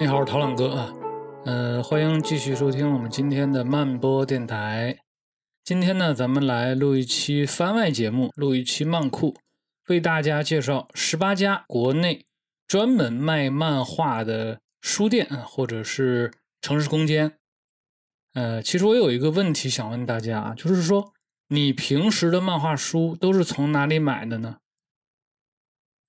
你好，我是陶朗哥啊，呃，欢迎继续收听我们今天的慢播电台。今天呢，咱们来录一期番外节目，录一期漫库，为大家介绍十八家国内专门卖漫画的书店啊，或者是城市空间。呃，其实我有一个问题想问大家啊，就是说，你平时的漫画书都是从哪里买的呢？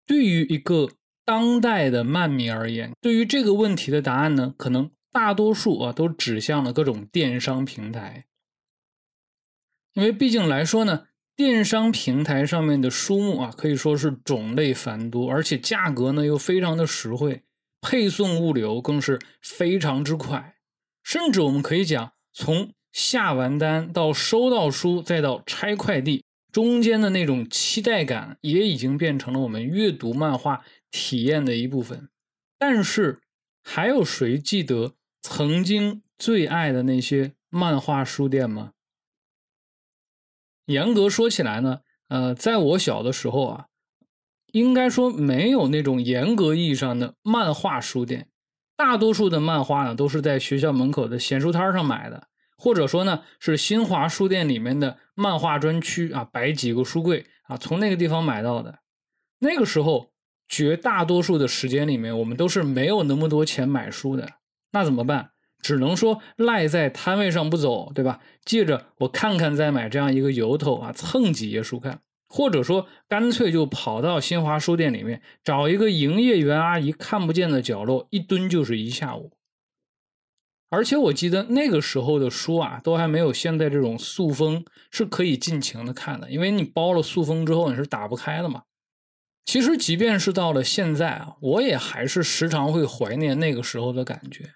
对于一个当代的漫迷而言，对于这个问题的答案呢，可能大多数啊都指向了各种电商平台，因为毕竟来说呢，电商平台上面的书目啊可以说是种类繁多，而且价格呢又非常的实惠，配送物流更是非常之快，甚至我们可以讲，从下完单到收到书再到拆快递。中间的那种期待感也已经变成了我们阅读漫画体验的一部分。但是，还有谁记得曾经最爱的那些漫画书店吗？严格说起来呢，呃，在我小的时候啊，应该说没有那种严格意义上的漫画书店，大多数的漫画呢都是在学校门口的闲书摊上买的。或者说呢，是新华书店里面的漫画专区啊，摆几个书柜啊，从那个地方买到的。那个时候，绝大多数的时间里面，我们都是没有那么多钱买书的。那怎么办？只能说赖在摊位上不走，对吧？借着我看看再买这样一个由头啊，蹭几页书看，或者说干脆就跑到新华书店里面找一个营业员阿姨看不见的角落，一蹲就是一下午。而且我记得那个时候的书啊，都还没有现在这种塑封是可以尽情的看的，因为你包了塑封之后你是打不开的嘛。其实即便是到了现在啊，我也还是时常会怀念那个时候的感觉。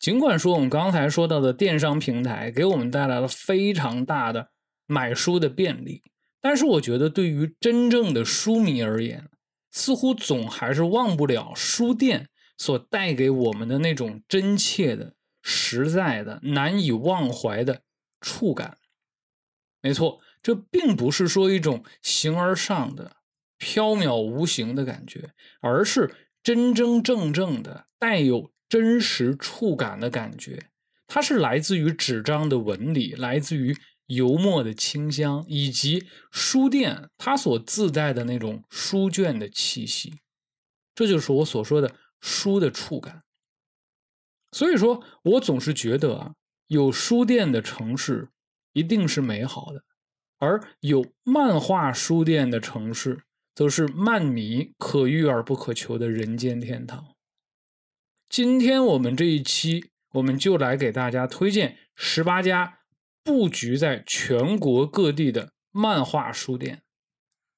尽管说我们刚才说到的电商平台给我们带来了非常大的买书的便利，但是我觉得对于真正的书迷而言，似乎总还是忘不了书店所带给我们的那种真切的。实在的、难以忘怀的触感，没错，这并不是说一种形而上的、缥缈无形的感觉，而是真真正正的带有真实触感的感觉。它是来自于纸张的纹理，来自于油墨的清香，以及书店它所自带的那种书卷的气息。这就是我所说的书的触感。所以说，我总是觉得啊，有书店的城市一定是美好的，而有漫画书店的城市，则是漫迷可遇而不可求的人间天堂。今天我们这一期，我们就来给大家推荐十八家布局在全国各地的漫画书店。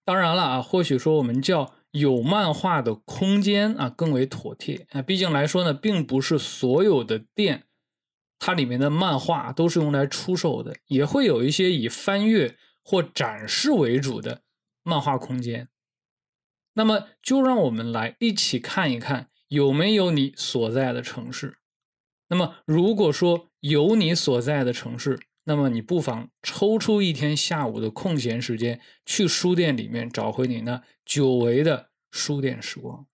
当然了啊，或许说我们叫。有漫画的空间啊，更为妥帖啊。毕竟来说呢，并不是所有的店，它里面的漫画都是用来出售的，也会有一些以翻阅或展示为主的漫画空间。那么，就让我们来一起看一看有没有你所在的城市。那么，如果说有你所在的城市，那么你不妨抽出一天下午的空闲时间，去书店里面找回你那久违的书店时光。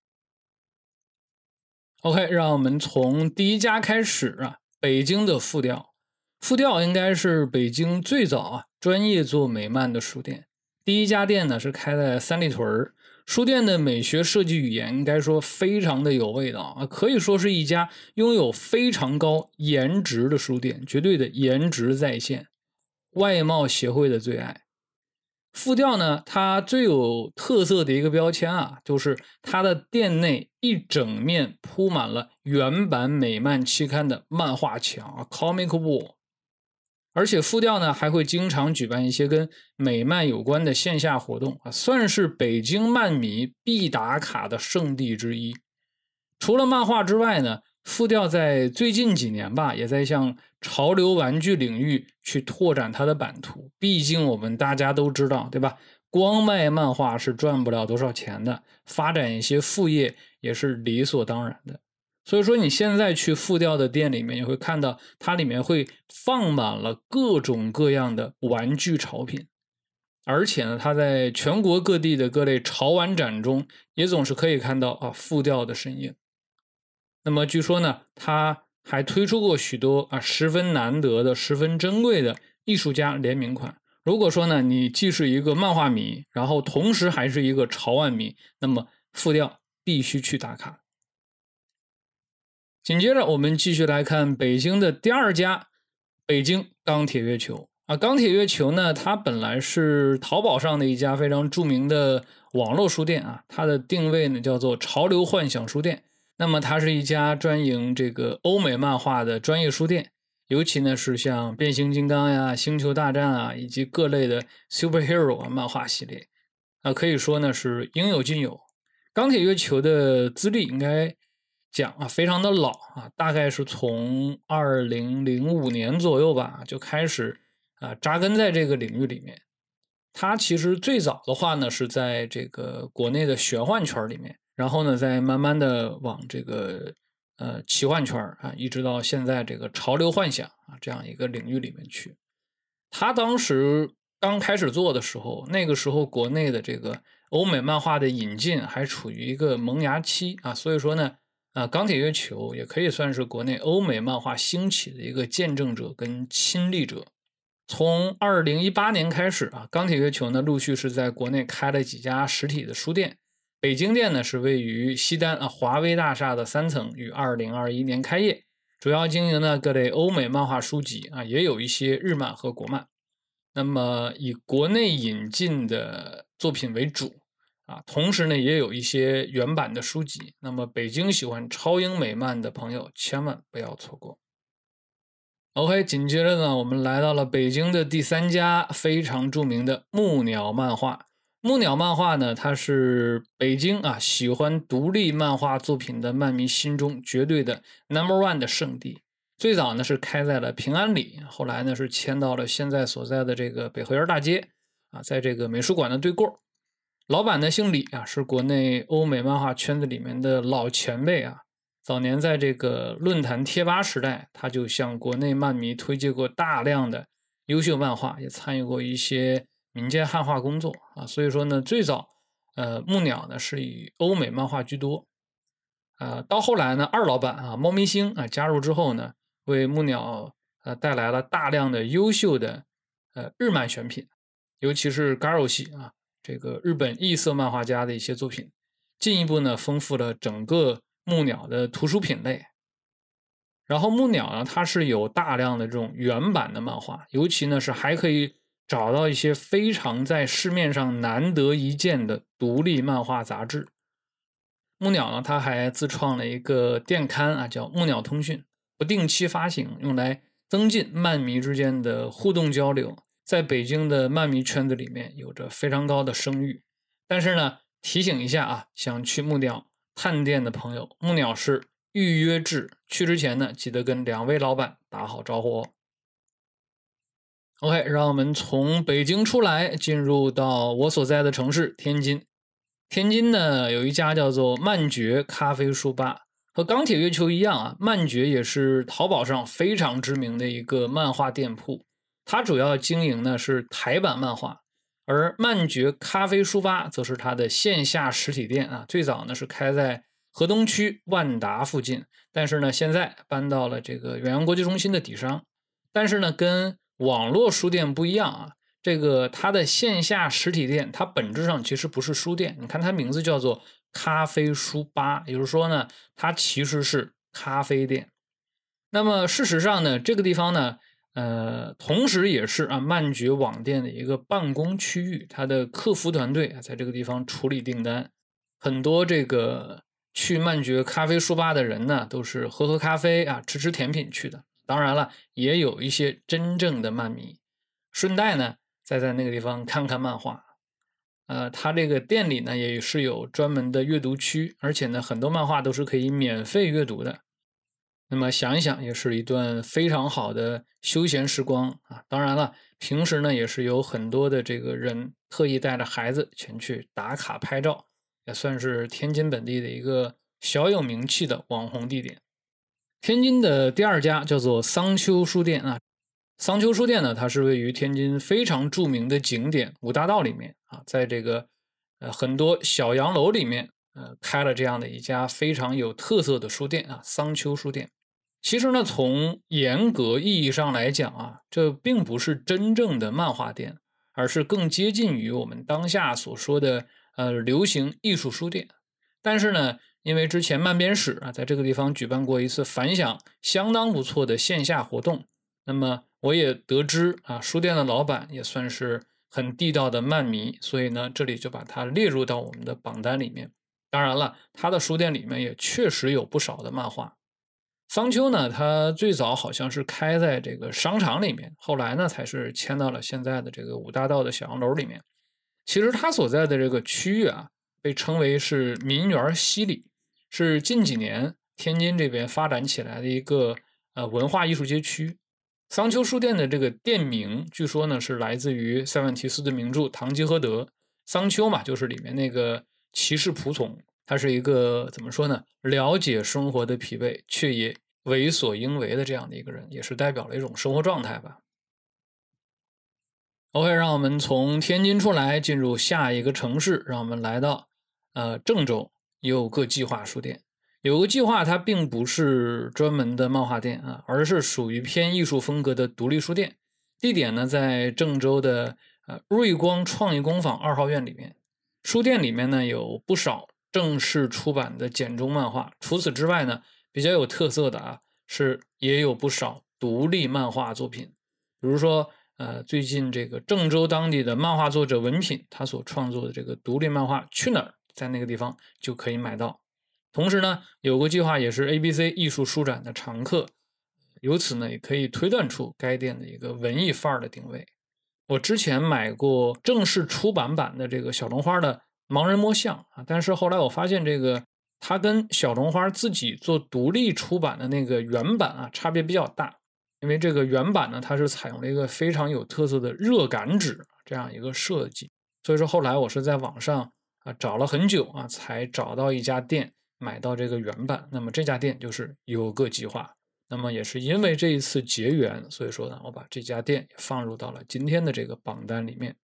OK，让我们从第一家开始啊，北京的复调。复调应该是北京最早啊专业做美漫的书店，第一家店呢是开在三里屯儿。书店的美学设计语言应该说非常的有味道啊，可以说是一家拥有非常高颜值的书店，绝对的颜值在线，外貌协会的最爱。复调呢，它最有特色的一个标签啊，就是它的店内一整面铺满了原版美漫期刊的漫画墙啊，comic wall。而且复调呢还会经常举办一些跟美漫有关的线下活动啊，算是北京漫迷必打卡的圣地之一。除了漫画之外呢，复调在最近几年吧，也在向潮流玩具领域去拓展它的版图。毕竟我们大家都知道，对吧？光卖漫画是赚不了多少钱的，发展一些副业也是理所当然的。所以说，你现在去复调的店里面，你会看到它里面会放满了各种各样的玩具潮品，而且呢，它在全国各地的各类潮玩展中，也总是可以看到啊复调的身影。那么据说呢，他还推出过许多啊十分难得的、十分珍贵的艺术家联名款。如果说呢，你既是一个漫画迷，然后同时还是一个潮玩迷，那么复调必须去打卡。紧接着，我们继续来看北京的第二家北京钢铁月球啊。钢铁月球呢，它本来是淘宝上的一家非常著名的网络书店啊，它的定位呢叫做潮流幻想书店。那么，它是一家专营这个欧美漫画的专业书店。尤其呢是像变形金刚呀、星球大战啊，以及各类的 superhero 啊漫画系列，啊可以说呢是应有尽有。钢铁月球的资历应该讲啊非常的老啊，大概是从二零零五年左右吧就开始啊扎根在这个领域里面。他其实最早的话呢是在这个国内的玄幻圈里面，然后呢再慢慢的往这个。呃，奇幻圈啊，一直到现在这个潮流幻想啊这样一个领域里面去。他当时刚开始做的时候，那个时候国内的这个欧美漫画的引进还处于一个萌芽期啊，所以说呢，啊，钢铁月球也可以算是国内欧美漫画兴起的一个见证者跟亲历者。从二零一八年开始啊，钢铁月球呢陆续是在国内开了几家实体的书店。北京店呢是位于西单啊华威大厦的三层，于二零二一年开业，主要经营呢各类欧美漫画书籍啊，也有一些日漫和国漫。那么以国内引进的作品为主啊，同时呢也有一些原版的书籍。那么北京喜欢超英美漫的朋友千万不要错过。OK，紧接着呢，我们来到了北京的第三家非常著名的木鸟漫画。木鸟漫画呢，它是北京啊喜欢独立漫画作品的漫迷心中绝对的 number one 的圣地。最早呢是开在了平安里，后来呢是迁到了现在所在的这个北河沿大街啊，在这个美术馆的对过。老板呢姓李啊，是国内欧美漫画圈子里面的老前辈啊。早年在这个论坛贴吧时代，他就向国内漫迷推荐过大量的优秀漫画，也参与过一些。民间汉化工作啊，所以说呢，最早呃木鸟呢是以欧美漫画居多，呃，到后来呢，二老板啊猫咪星啊加入之后呢，为木鸟呃带来了大量的优秀的呃日漫选品，尤其是 Garo 系啊这个日本异色漫画家的一些作品，进一步呢丰富了整个木鸟的图书品类。然后木鸟呢，它是有大量的这种原版的漫画，尤其呢是还可以。找到一些非常在市面上难得一见的独立漫画杂志。木鸟呢，它还自创了一个电刊啊，叫木鸟通讯，不定期发行，用来增进漫迷之间的互动交流。在北京的漫迷圈子里面，有着非常高的声誉。但是呢，提醒一下啊，想去木鸟探店的朋友，木鸟是预约制，去之前呢，记得跟两位老板打好招呼哦。OK，让我们从北京出来，进入到我所在的城市天津。天津呢，有一家叫做漫爵咖啡书吧，和钢铁月球一样啊，漫爵也是淘宝上非常知名的一个漫画店铺。它主要经营呢是台版漫画，而漫觉咖啡书吧则是它的线下实体店啊。最早呢是开在河东区万达附近，但是呢现在搬到了这个远洋国际中心的底商。但是呢跟网络书店不一样啊，这个它的线下实体店，它本质上其实不是书店。你看它名字叫做咖啡书吧，也就是说呢，它其实是咖啡店。那么事实上呢，这个地方呢，呃，同时也是啊漫觉网店的一个办公区域，它的客服团队啊在这个地方处理订单。很多这个去漫觉咖啡书吧的人呢，都是喝喝咖啡啊，吃吃甜品去的。当然了，也有一些真正的漫迷，顺带呢再在那个地方看看漫画。呃，他这个店里呢也是有专门的阅读区，而且呢很多漫画都是可以免费阅读的。那么想一想，也是一段非常好的休闲时光啊。当然了，平时呢也是有很多的这个人特意带着孩子前去打卡拍照，也算是天津本地的一个小有名气的网红地点。天津的第二家叫做桑丘书店啊，桑丘书店呢，它是位于天津非常著名的景点五大道里面啊，在这个呃很多小洋楼里面呃，开了这样的一家非常有特色的书店啊，桑丘书店。其实呢，从严格意义上来讲啊，这并不是真正的漫画店，而是更接近于我们当下所说的呃流行艺术书店。但是呢，因为之前漫编史啊，在这个地方举办过一次反响相当不错的线下活动，那么我也得知啊，书店的老板也算是很地道的漫迷，所以呢，这里就把它列入到我们的榜单里面。当然了，他的书店里面也确实有不少的漫画。桑丘呢，它最早好像是开在这个商场里面，后来呢才是迁到了现在的这个五大道的小洋楼里面。其实它所在的这个区域啊，被称为是民园西里，是近几年天津这边发展起来的一个呃文化艺术街区。桑丘书店的这个店名，据说呢是来自于塞万提斯的名著《堂吉诃德》，桑丘嘛，就是里面那个骑士仆从。他是一个怎么说呢？了解生活的疲惫，却也为所应为的这样的一个人，也是代表了一种生活状态吧。OK，让我们从天津出来，进入下一个城市，让我们来到呃郑州有个计划书店。有个计划，它并不是专门的漫画店啊，而是属于偏艺术风格的独立书店。地点呢在郑州的呃瑞光创意工坊二号院里面。书店里面呢有不少。正式出版的简中漫画。除此之外呢，比较有特色的啊，是也有不少独立漫画作品。比如说，呃，最近这个郑州当地的漫画作者文品，他所创作的这个独立漫画《去哪儿》，在那个地方就可以买到。同时呢，有个计划也是 ABC 艺术书展的常客，由此呢，也可以推断出该店的一个文艺范儿的定位。我之前买过正式出版版的这个小龙花的。盲人摸象啊，但是后来我发现这个它跟小龙花自己做独立出版的那个原版啊差别比较大，因为这个原版呢它是采用了一个非常有特色的热感纸这样一个设计，所以说后来我是在网上啊找了很久啊才找到一家店买到这个原版，那么这家店就是有个计划，那么也是因为这一次结缘，所以说呢我把这家店放入到了今天的这个榜单里面。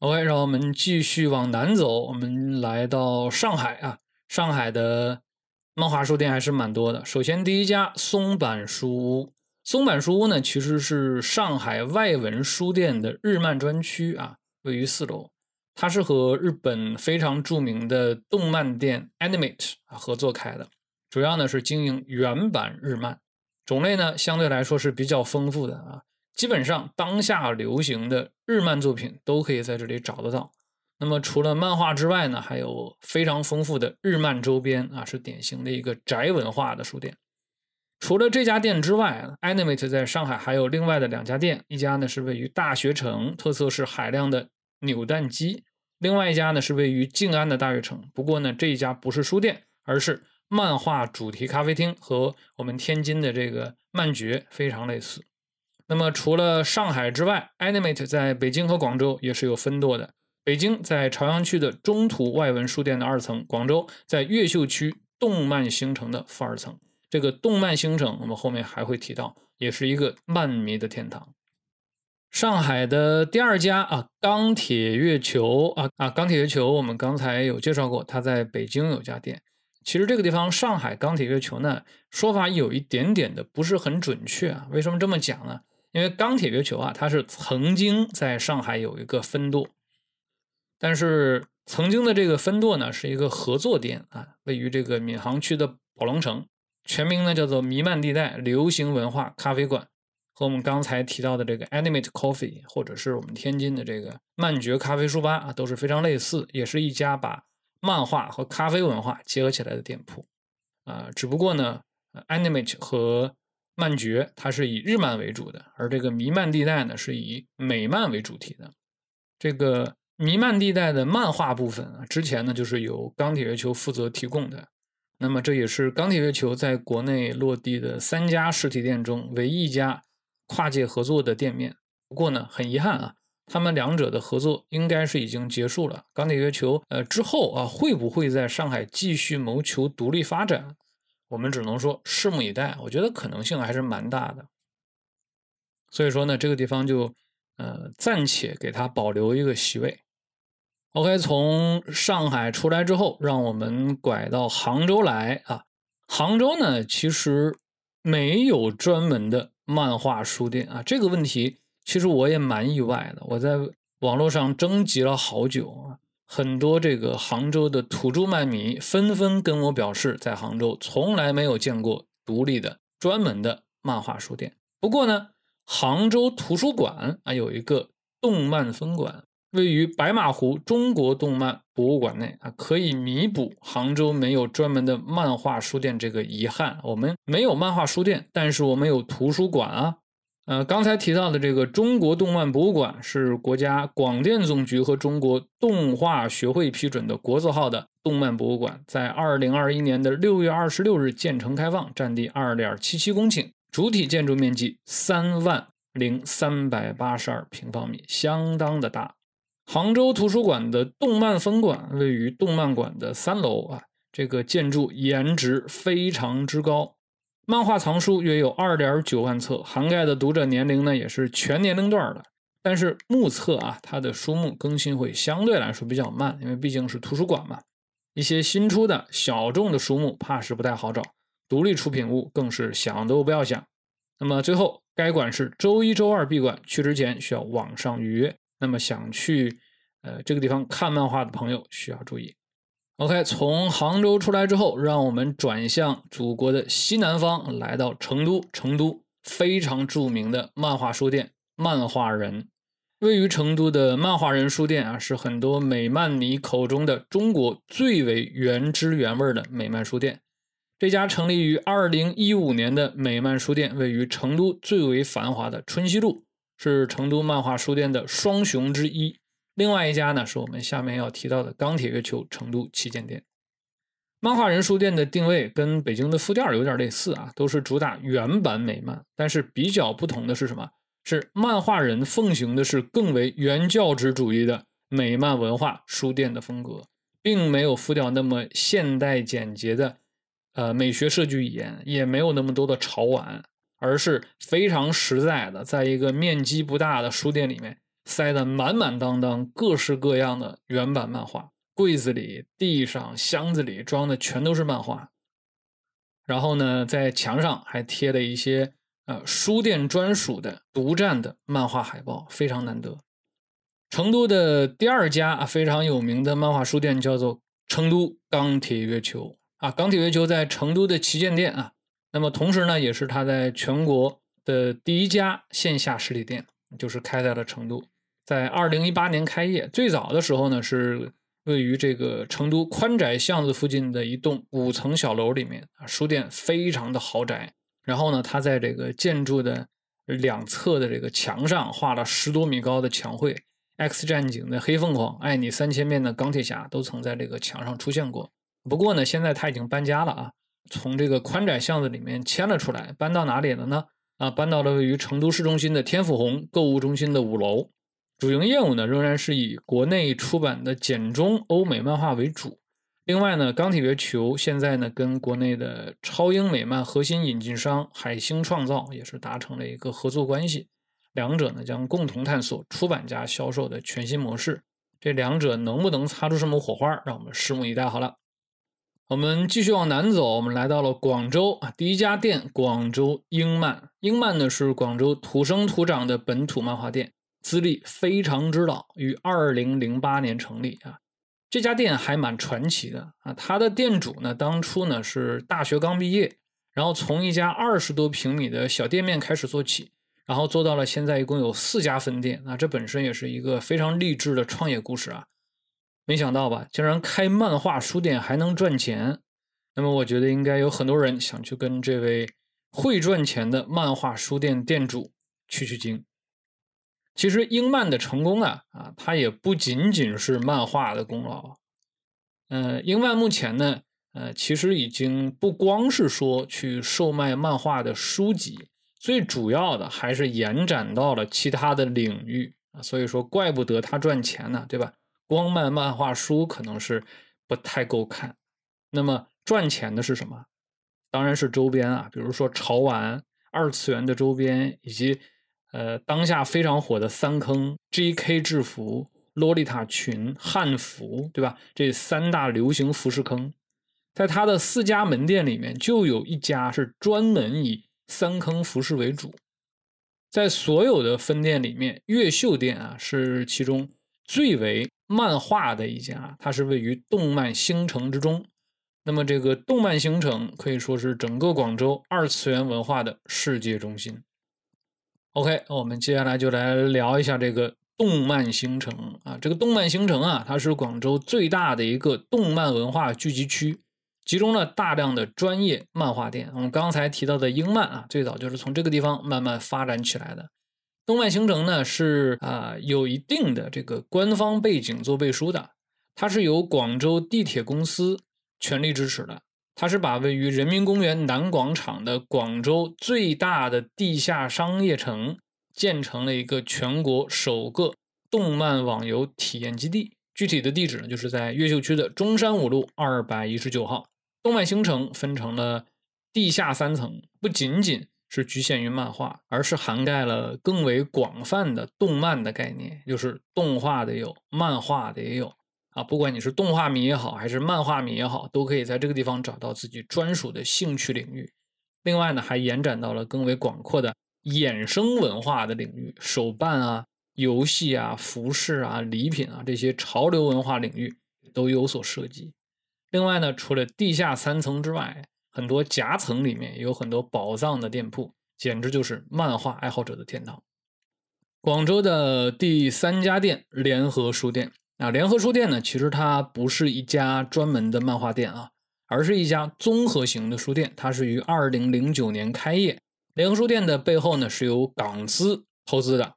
OK，让我们继续往南走。我们来到上海啊，上海的漫画书店还是蛮多的。首先，第一家松板书屋。松板书屋呢，其实是上海外文书店的日漫专区啊，位于四楼。它是和日本非常著名的动漫店 Animate 合作开的，主要呢是经营原版日漫，种类呢相对来说是比较丰富的啊。基本上当下流行的日漫作品都可以在这里找得到。那么除了漫画之外呢，还有非常丰富的日漫周边啊，是典型的一个宅文化的书店。除了这家店之外，Animate 在上海还有另外的两家店，一家呢是位于大学城，特色是海量的扭蛋机；另外一家呢是位于静安的大悦城。不过呢，这一家不是书店，而是漫画主题咖啡厅，和我们天津的这个漫觉非常类似。那么除了上海之外，Animate 在北京和广州也是有分舵的。北京在朝阳区的中途外文书店的二层，广州在越秀区动漫星城的负二层。这个动漫星城我们后面还会提到，也是一个漫迷的天堂。上海的第二家啊，钢铁月球啊啊，钢铁月球我们刚才有介绍过，它在北京有家店。其实这个地方上海钢铁月球呢，说法有一点点的不是很准确啊。为什么这么讲呢？因为钢铁月球啊，它是曾经在上海有一个分舵，但是曾经的这个分舵呢，是一个合作店啊，位于这个闵行区的宝龙城，全名呢叫做弥漫地带流行文化咖啡馆，和我们刚才提到的这个 Animate Coffee，或者是我们天津的这个漫觉咖啡书吧啊，都是非常类似，也是一家把漫画和咖啡文化结合起来的店铺。啊，只不过呢，Animate 和漫觉它是以日漫为主的，而这个弥漫地带呢是以美漫为主题的。这个弥漫地带的漫画部分啊，之前呢就是由钢铁月球负责提供的。那么这也是钢铁月球在国内落地的三家实体店中唯一一家跨界合作的店面。不过呢，很遗憾啊，他们两者的合作应该是已经结束了。钢铁月球呃之后啊，会不会在上海继续谋求独立发展？我们只能说拭目以待，我觉得可能性还是蛮大的。所以说呢，这个地方就呃暂且给他保留一个席位。OK，从上海出来之后，让我们拐到杭州来啊。杭州呢，其实没有专门的漫画书店啊。这个问题其实我也蛮意外的。我在网络上征集了好久啊，很多这个杭州的土著漫迷纷纷跟我表示，在杭州从来没有见过独立的专门的漫画书店。不过呢，杭州图书馆啊有一个动漫分馆。位于白马湖中国动漫博物馆内啊，可以弥补杭州没有专门的漫画书店这个遗憾。我们没有漫画书店，但是我们有图书馆啊。呃，刚才提到的这个中国动漫博物馆是国家广电总局和中国动画学会批准的国字号的动漫博物馆，在二零二一年的六月二十六日建成开放，占地二点七七公顷，主体建筑面积三万零三百八十二平方米，相当的大。杭州图书馆的动漫分馆位于动漫馆的三楼啊，这个建筑颜值非常之高，漫画藏书约有二点九万册，涵盖的读者年龄呢也是全年龄段的。但是目测啊，它的书目更新会相对来说比较慢，因为毕竟是图书馆嘛。一些新出的小众的书目怕是不太好找，独立出品物更是想都不要想。那么最后，该馆是周一周二闭馆，去之前需要网上预约。那么想去呃这个地方看漫画的朋友需要注意。OK，从杭州出来之后，让我们转向祖国的西南方，来到成都。成都非常著名的漫画书店——漫画人，位于成都的漫画人书店啊，是很多美漫迷口中的中国最为原汁原味的美漫书店。这家成立于2015年的美漫书店，位于成都最为繁华的春熙路。是成都漫画书店的双雄之一，另外一家呢是我们下面要提到的钢铁月球成都旗舰店。漫画人书店的定位跟北京的副店有点类似啊，都是主打原版美漫，但是比较不同的是什么？是漫画人奉行的是更为原教旨主义的美漫文化书店的风格，并没有副调那么现代简洁的呃美学设计语言，也没有那么多的潮玩。而是非常实在的，在一个面积不大的书店里面，塞得满满当当，各式各样的原版漫画，柜子里、地上、箱子里装的全都是漫画。然后呢，在墙上还贴了一些呃书店专属的独占的漫画海报，非常难得。成都的第二家啊非常有名的漫画书店叫做成都钢铁月球啊，钢铁月球在成都的旗舰店啊。那么同时呢，也是它在全国的第一家线下实体店，就是开在了成都，在二零一八年开业。最早的时候呢，是位于这个成都宽窄巷子附近的一栋五层小楼里面啊，书店非常的豪宅。然后呢，它在这个建筑的两侧的这个墙上画了十多米高的墙绘，《X 战警》的黑凤凰，《爱你三千遍》的钢铁侠都曾在这个墙上出现过。不过呢，现在他已经搬家了啊。从这个宽窄巷子里面迁了出来，搬到哪里了呢？啊，搬到了位于成都市中心的天府红购物中心的五楼。主营业务呢，仍然是以国内出版的简中欧美漫画为主。另外呢，钢铁月球现在呢，跟国内的超英美漫核心引进商海星创造也是达成了一个合作关系，两者呢将共同探索出版加销售的全新模式。这两者能不能擦出什么火花，让我们拭目以待。好了。我们继续往南走，我们来到了广州啊，第一家店广州英漫。英漫呢是广州土生土长的本土漫画店，资历非常之老，于二零零八年成立啊。这家店还蛮传奇的啊，它的店主呢当初呢是大学刚毕业，然后从一家二十多平米的小店面开始做起，然后做到了现在一共有四家分店啊，这本身也是一个非常励志的创业故事啊。没想到吧，竟然开漫画书店还能赚钱。那么，我觉得应该有很多人想去跟这位会赚钱的漫画书店店主取取经。其实，英漫的成功啊，啊，它也不仅仅是漫画的功劳。嗯，英漫目前呢，呃，其实已经不光是说去售卖漫画的书籍，最主要的还是延展到了其他的领域啊。所以说，怪不得它赚钱呢，对吧？光卖漫画书可能是不太够看，那么赚钱的是什么？当然是周边啊，比如说潮玩、二次元的周边，以及呃当下非常火的三坑、G.K. 制服、洛丽塔裙、汉服，对吧？这三大流行服饰坑，在它的四家门店里面，就有一家是专门以三坑服饰为主。在所有的分店里面，越秀店啊是其中最为漫画的一家，它是位于动漫星城之中。那么这个动漫星城可以说是整个广州二次元文化的世界中心。OK，我们接下来就来聊一下这个动漫星城啊。这个动漫星城啊，它是广州最大的一个动漫文化聚集区，集中了大量的专业漫画店。我们刚才提到的英漫啊，最早就是从这个地方慢慢发展起来的。动漫星城呢是啊有一定的这个官方背景做背书的，它是由广州地铁公司。全力支持的，它是把位于人民公园南广场的广州最大的地下商业城建成了一个全国首个动漫网游体验基地。具体的地址呢，就是在越秀区的中山五路二百一十九号。动漫星城分成了地下三层，不仅仅是局限于漫画，而是涵盖了更为广泛的动漫的概念，就是动画的有，漫画的也有。啊，不管你是动画迷也好，还是漫画迷也好，都可以在这个地方找到自己专属的兴趣领域。另外呢，还延展到了更为广阔的衍生文化的领域，手办啊、游戏啊、服饰啊、礼品啊这些潮流文化领域都有所涉及。另外呢，除了地下三层之外，很多夹层里面也有很多宝藏的店铺，简直就是漫画爱好者的天堂。广州的第三家店——联合书店。啊，联合书店呢，其实它不是一家专门的漫画店啊，而是一家综合型的书店。它是于二零零九年开业。联合书店的背后呢，是由港资投资的，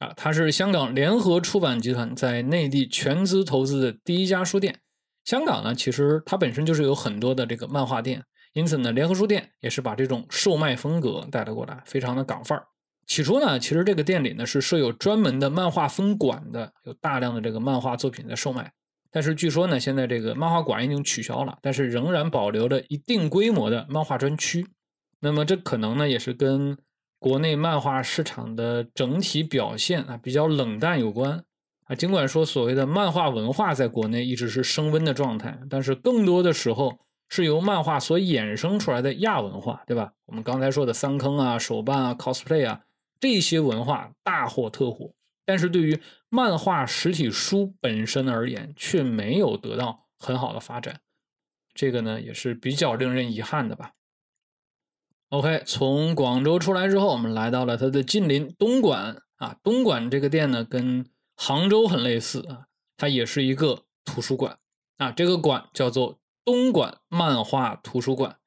啊，它是香港联合出版集团在内地全资投资的第一家书店。香港呢，其实它本身就是有很多的这个漫画店，因此呢，联合书店也是把这种售卖风格带了过来，非常的港范儿。起初呢，其实这个店里呢是设有专门的漫画分馆的，有大量的这个漫画作品在售卖。但是据说呢，现在这个漫画馆已经取消了，但是仍然保留了一定规模的漫画专区。那么这可能呢也是跟国内漫画市场的整体表现啊比较冷淡有关啊。尽管说所谓的漫画文化在国内一直是升温的状态，但是更多的时候。是由漫画所衍生出来的亚文化，对吧？我们刚才说的三坑啊、手办啊、cosplay 啊。这些文化大火特火，但是对于漫画实体书本身而言，却没有得到很好的发展。这个呢，也是比较令人遗憾的吧。OK，从广州出来之后，我们来到了它的近邻东莞啊。东莞这个店呢，跟杭州很类似啊，它也是一个图书馆啊。这个馆叫做东莞漫画图书馆。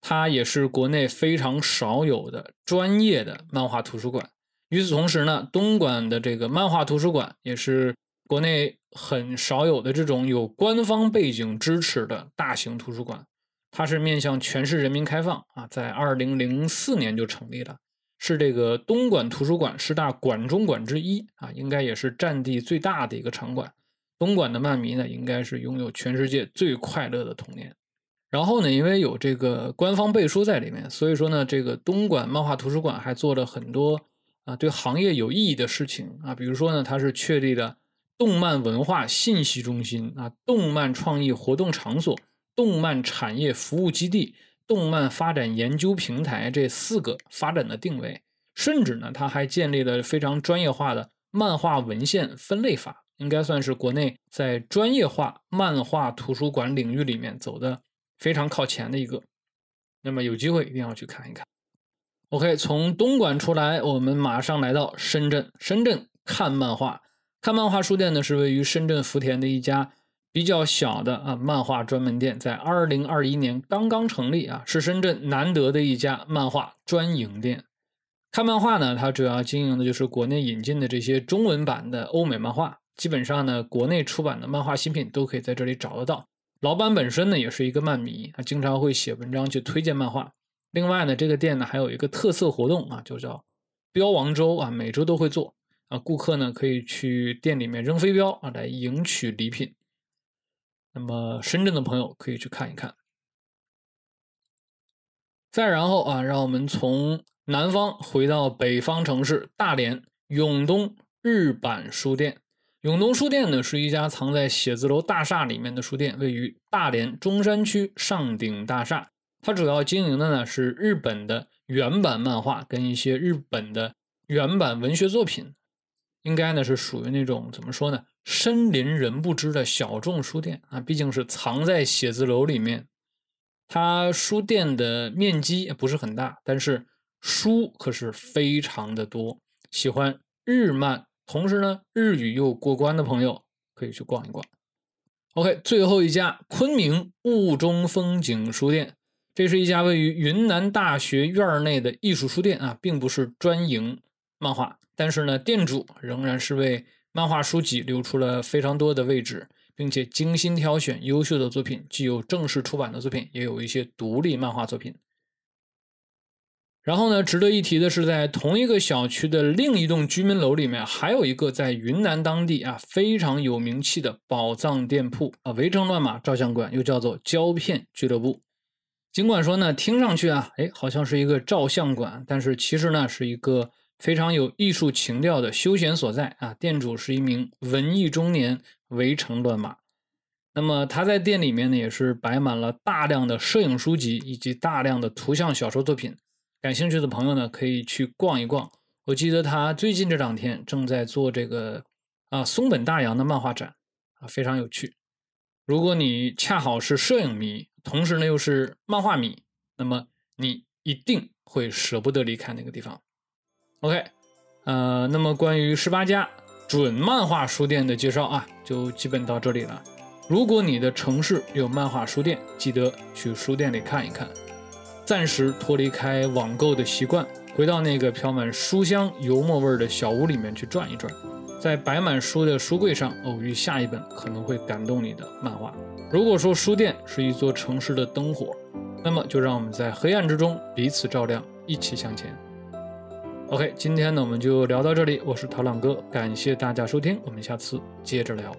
它也是国内非常少有的专业的漫画图书馆。与此同时呢，东莞的这个漫画图书馆也是国内很少有的这种有官方背景支持的大型图书馆。它是面向全市人民开放啊，在二零零四年就成立了，是这个东莞图书馆十大馆中馆之一啊，应该也是占地最大的一个场馆。东莞的漫迷呢，应该是拥有全世界最快乐的童年。然后呢，因为有这个官方背书在里面，所以说呢，这个东莞漫画图书馆还做了很多啊对行业有意义的事情啊，比如说呢，它是确立了动漫文化信息中心啊、动漫创意活动场所、动漫产业服务基地、动漫发展研究平台这四个发展的定位，甚至呢，它还建立了非常专业化的漫画文献分类法，应该算是国内在专业化漫画图书馆领域里面走的。非常靠前的一个，那么有机会一定要去看一看。OK，从东莞出来，我们马上来到深圳。深圳看漫画，看漫画书店呢是位于深圳福田的一家比较小的啊漫画专门店，在二零二一年刚刚成立啊，是深圳难得的一家漫画专营店。看漫画呢，它主要经营的就是国内引进的这些中文版的欧美漫画，基本上呢，国内出版的漫画新品都可以在这里找得到。老板本身呢也是一个漫迷，他经常会写文章去推荐漫画。另外呢，这个店呢还有一个特色活动啊，就叫标王周啊，每周都会做啊，顾客呢可以去店里面扔飞镖啊，来赢取礼品。那么深圳的朋友可以去看一看。再然后啊，让我们从南方回到北方城市大连永东日版书店。永东书店呢是一家藏在写字楼大厦里面的书店，位于大连中山区上鼎大厦。它主要经营的呢是日本的原版漫画跟一些日本的原版文学作品，应该呢是属于那种怎么说呢，深林人不知的小众书店啊，毕竟是藏在写字楼里面。它书店的面积不是很大，但是书可是非常的多。喜欢日漫。同时呢，日语又过关的朋友可以去逛一逛。OK，最后一家昆明雾中风景书店，这是一家位于云南大学院内的艺术书店啊，并不是专营漫画，但是呢，店主仍然是为漫画书籍留出了非常多的位置，并且精心挑选优秀的作品，既有正式出版的作品，也有一些独立漫画作品。然后呢，值得一提的是，在同一个小区的另一栋居民楼里面，还有一个在云南当地啊非常有名气的宝藏店铺啊——围城乱码照相馆，又叫做胶片俱乐部。尽管说呢，听上去啊，哎，好像是一个照相馆，但是其实呢，是一个非常有艺术情调的休闲所在啊。店主是一名文艺中年，围城乱码。那么他在店里面呢，也是摆满了大量的摄影书籍以及大量的图像小说作品。感兴趣的朋友呢，可以去逛一逛。我记得他最近这两天正在做这个啊松本大洋的漫画展啊，非常有趣。如果你恰好是摄影迷，同时呢又是漫画迷，那么你一定会舍不得离开那个地方。OK，呃，那么关于十八家准漫画书店的介绍啊，就基本到这里了。如果你的城市有漫画书店，记得去书店里看一看。暂时脱离开网购的习惯，回到那个飘满书香油墨味的小屋里面去转一转，在摆满书的书柜上偶遇下一本可能会感动你的漫画。如果说书店是一座城市的灯火，那么就让我们在黑暗之中彼此照亮，一起向前。OK，今天呢我们就聊到这里，我是陶朗哥，感谢大家收听，我们下次接着聊。